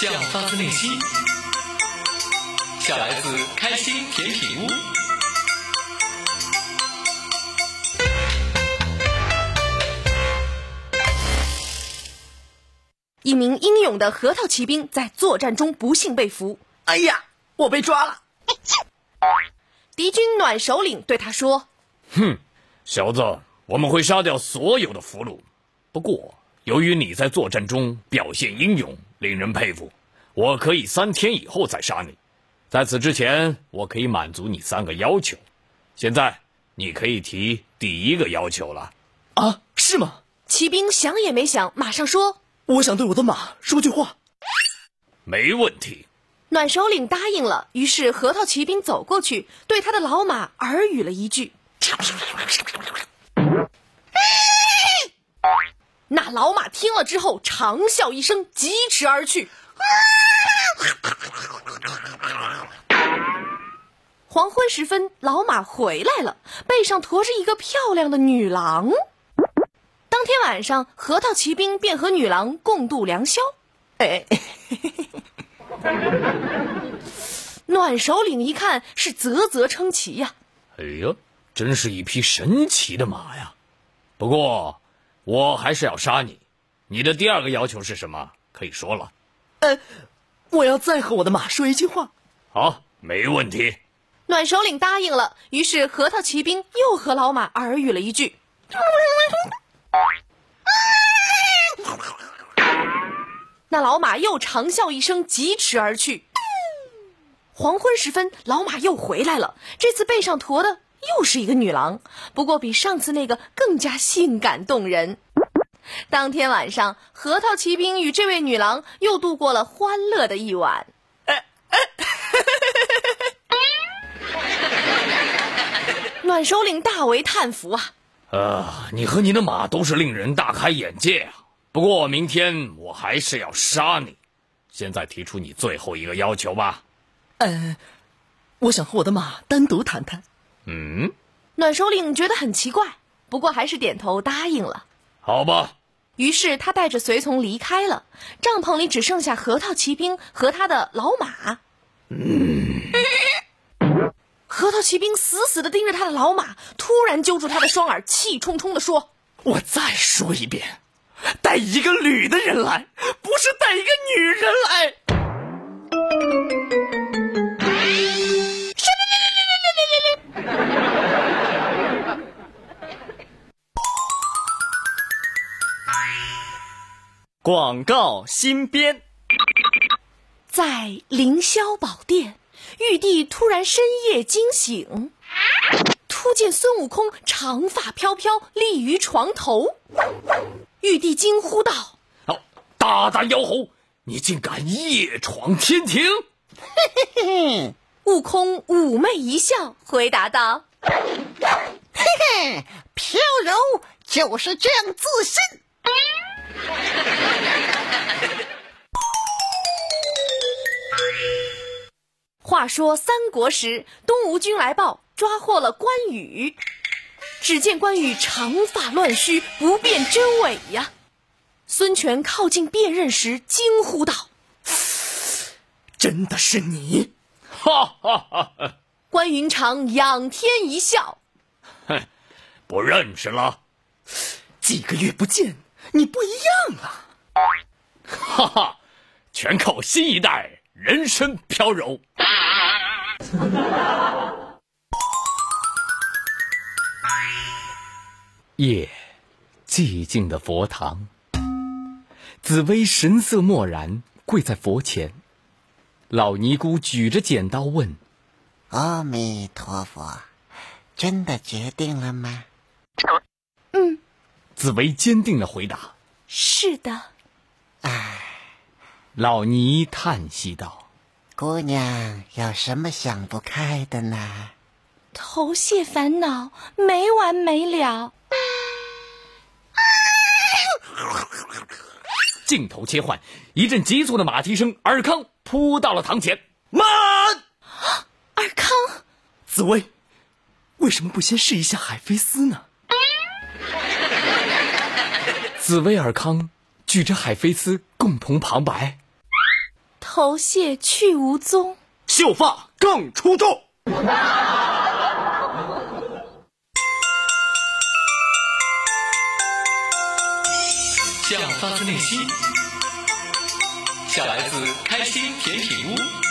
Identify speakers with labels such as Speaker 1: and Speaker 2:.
Speaker 1: 笑发自内心，笑来自开心甜品屋。
Speaker 2: 一名英勇的核桃骑兵在作战中不幸被俘，
Speaker 3: 哎呀，我被抓了！
Speaker 2: 敌军暖首领对他说：“
Speaker 4: 哼，小子，我们会杀掉所有的俘虏。不过，由于你在作战中表现英勇，令人佩服，我可以三天以后再杀你。在此之前，我可以满足你三个要求。现在，你可以提第一个要求了。
Speaker 3: 啊，是吗？”
Speaker 2: 骑兵想也没想，马上说：“
Speaker 3: 我想对我的马说句话。”
Speaker 4: 没问题。
Speaker 2: 暖首领答应了，于是核桃骑兵走过去，对他的老马耳语了一句。那老马听了之后，长啸一声，疾驰而去。黄昏时分，老马回来了，背上驮着一个漂亮的女郎。当天晚上，核桃骑兵便和女郎共度良宵。
Speaker 3: 哎。
Speaker 2: 暖首领一看是啧啧称奇呀！
Speaker 4: 哎呀，真是一匹神奇的马呀！不过，我还是要杀你。你的第二个要求是什么？可以说了。
Speaker 3: 呃，我要再和我的马说一句话。
Speaker 4: 好，没问题。
Speaker 2: 暖首领答应了，于是核桃骑兵又和老马耳语了一句。那老马又长啸一声，疾驰而去。黄昏时分，老马又回来了，这次背上驮的又是一个女郎，不过比上次那个更加性感动人。当天晚上，核桃骑兵与这位女郎又度过了欢乐的一晚。暖首领大为叹服啊！
Speaker 4: 啊，你和你的马都是令人大开眼界啊！不过明天我还是要杀你，现在提出你最后一个要求吧。
Speaker 3: 嗯，我想和我的马单独谈谈。
Speaker 4: 嗯，
Speaker 2: 暖首领觉得很奇怪，不过还是点头答应了。
Speaker 4: 好吧。
Speaker 2: 于是他带着随从离开了，帐篷里只剩下核桃骑兵和他的老马。
Speaker 4: 嗯。
Speaker 2: 核桃骑兵死死的盯着他的老马，突然揪住他的双耳，气冲冲的说：“
Speaker 3: 我再说一遍。”带一个女的人来，不是带一个女人来。广告新编，
Speaker 2: 在凌霄宝殿，玉帝突然深夜惊醒，突见孙悟空长发飘飘立于床头。玉帝惊呼道：“
Speaker 4: 哦，大胆妖猴，你竟敢夜闯天庭！”
Speaker 2: 嘿嘿嘿，悟空妩媚一笑，回答道：“
Speaker 5: 嘿嘿，飘柔就是这样自信。”
Speaker 2: 话说三国时，东吴军来报，抓获了关羽。只见关羽长发乱须，不辨真伪呀！孙权靠近辨认时，惊呼道：“
Speaker 3: 真的是你！”
Speaker 4: 哈哈哈！
Speaker 2: 关云长仰天一笑：“
Speaker 4: 哼，不认识了。
Speaker 3: 几个月不见，你不一样了。”
Speaker 4: 哈哈，全靠新一代人参飘柔。
Speaker 6: 夜，寂静的佛堂。紫薇神色漠然，跪在佛前。老尼姑举着剪刀问：“
Speaker 5: 阿弥陀佛，真的决定了吗？”“
Speaker 2: 嗯。”
Speaker 6: 紫薇坚定的回答：“
Speaker 2: 是的。”
Speaker 5: 唉，
Speaker 6: 老尼叹息道：“
Speaker 5: 姑娘有什么想不开的呢？”“
Speaker 2: 头屑烦恼没完没了。”
Speaker 4: 镜头切换，一阵急促的马蹄声，尔康扑到了堂前。
Speaker 3: 慢！
Speaker 2: 尔康，
Speaker 3: 紫薇，为什么不先试一下海飞丝呢？
Speaker 6: 紫薇、尔康举着海飞丝，共同旁白。
Speaker 2: 头屑去无踪。
Speaker 3: 秀发更出众。
Speaker 4: 向发自内心，小来自开心甜品屋。